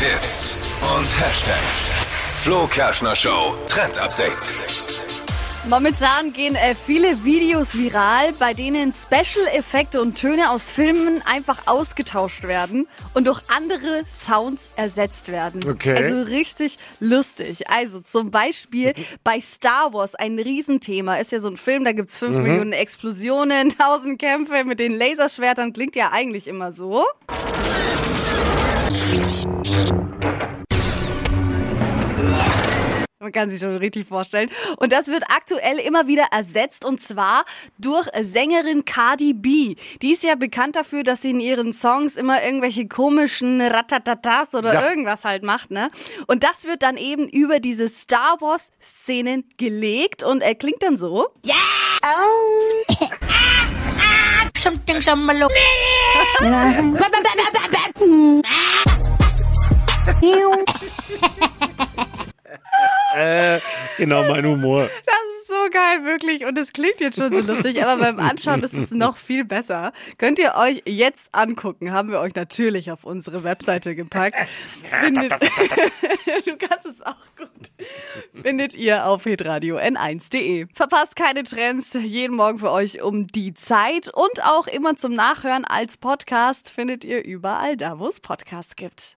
Hits und Hashtags. Flo Kerschner Show Trend Update. Momentan gehen äh, viele Videos viral, bei denen Special-Effekte und Töne aus Filmen einfach ausgetauscht werden und durch andere Sounds ersetzt werden. Okay. Also richtig lustig. Also zum Beispiel bei Star Wars ein Riesenthema. Ist ja so ein Film, da gibt's fünf Millionen Explosionen, tausend Kämpfe mit den Laserschwertern. Klingt ja eigentlich immer so. Man kann sich schon richtig vorstellen. Und das wird aktuell immer wieder ersetzt und zwar durch Sängerin Cardi B. Die ist ja bekannt dafür, dass sie in ihren Songs immer irgendwelche komischen Ratatatas oder Ja. irgendwas halt macht, ne? Und das wird dann eben über diese Star Wars Szenen gelegt und er klingt dann so. sa malok. Äh, genau mein Humor. Das ist so geil, wirklich. Und es klingt jetzt schon so lustig, aber beim Anschauen ist es noch viel besser. Könnt ihr euch jetzt angucken. Haben wir euch natürlich auf unsere Webseite gepackt. Findet, du kannst es auch gut. Findet ihr auf hitradio n1.de. Verpasst keine Trends. Jeden Morgen für euch um die Zeit. Und auch immer zum Nachhören als Podcast findet ihr überall da, wo es Podcasts gibt.